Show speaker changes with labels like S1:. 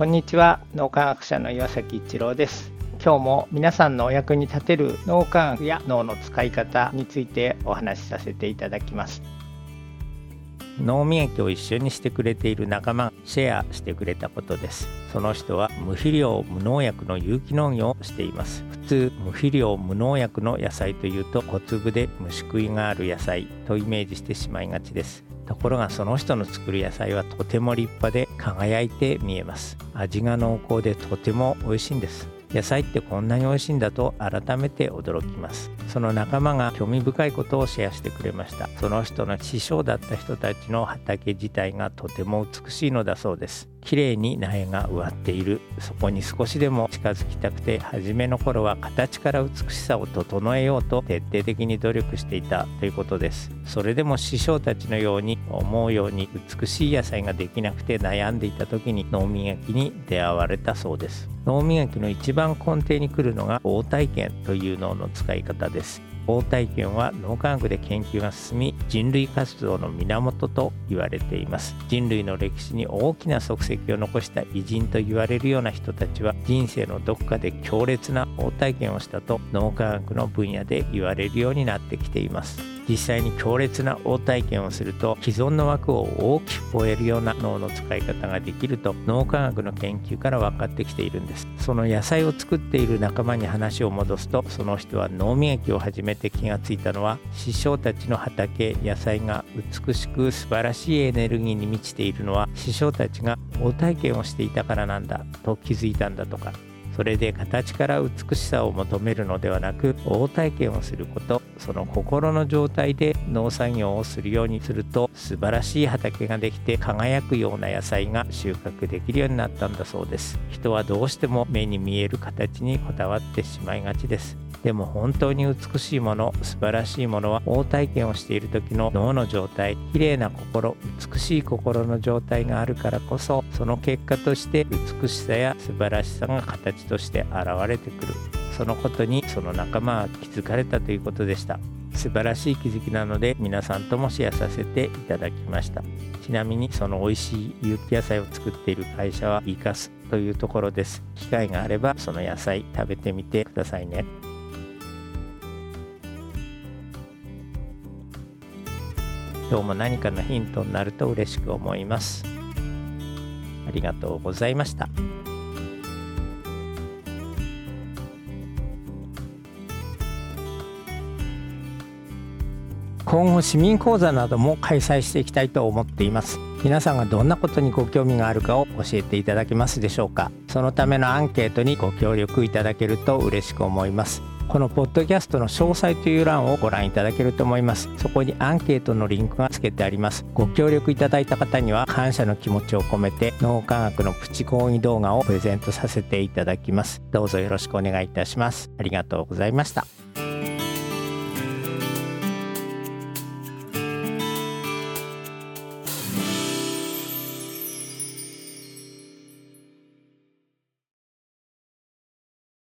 S1: こんにちは。脳科学者の岩崎一郎です。今日も皆さんのお役に立てる脳科学や脳の使い方についてお話しさせていただきます。脳磨きを一緒にしてくれている仲間がシェアしてくれたことです。その人は無肥料無農薬の有機農業をしています。普通無肥料無農薬の野菜というと小粒で虫食いがある野菜とイメージしてしまいがちです。ところがその人の作る野菜はとても立派で輝いて見えます。味が濃厚でとても美味しいんです。野菜ってこんなに美味しいんだと改めて驚きます。その仲間が興味深いことをシェアしてくれました。その人の師匠だった人たちの畑自体がとても美しいのだそうです。綺麗に苗が植わっている。そこに少しでも近づきたくて初めの頃は形から美しさを整えようと徹底的に努力していたということです。それでも師匠たちのように思うように美しい野菜ができなくて悩んでいた時に農民焼きに出会われたそうです。脳磨きの一番根底に来るのが応体験という脳の使い方です。応体験は脳科学で研究が進み人類活動の源と言われています。人類の歴史に大きな足跡を残した偉人と言われるような人たちは人生のどこかで強烈な応体験をしたと脳科学の分野で言われるようになってきています。実際に強烈な応体験をすると既存の枠を大きく超えるような脳の使い方ができると脳科学の研究から分かってきているんです。その野菜を作っている仲間に話を戻すとその人は脳磨きを始めて気がついたのは師匠たちの畑野菜が美しく素晴らしいエネルギーに満ちているのは師匠たちが応体験をしていたからなんだと気づいたんだとか。それで形から美しさを求めるのではなく大体験をすることその心の状態で農作業をするようにすると素晴らしい畑ができて輝くような野菜が収穫できるようになったんだそうです。人はどうしても目に見える形にこだわってしまいがちです。でも本当に美しいもの素晴らしいものは大体験をしている時の脳の状態綺麗な心美しい心の状態があるからこそその結果として美しさや素晴らしさが形として現れてくる。そのことにその仲間は気づかれたということでした。素晴らしい気づきなので皆さんともシェアさせていただきました。ちなみにその美味しい有機野菜を作っている会社はイカスというところです。機会があればその野菜食べてみてくださいね。今日も何かのヒントになると嬉しく思います。ありがとうございました。今後市民講座なども開催していきたいと思っています。皆さんがどんなことにご興味があるかを教えていただけますでしょうか。そのためのアンケートにご協力いただけると嬉しく思います。このポッドキャストの詳細という欄をご覧いただけると思います。そこにアンケートのリンクが付けてあります。ご協力いただいた方には感謝の気持ちを込めて脳科学のプチ講義動画をプレゼントさせていただきます。どうぞよろしくお願いいたします。ありがとうございました。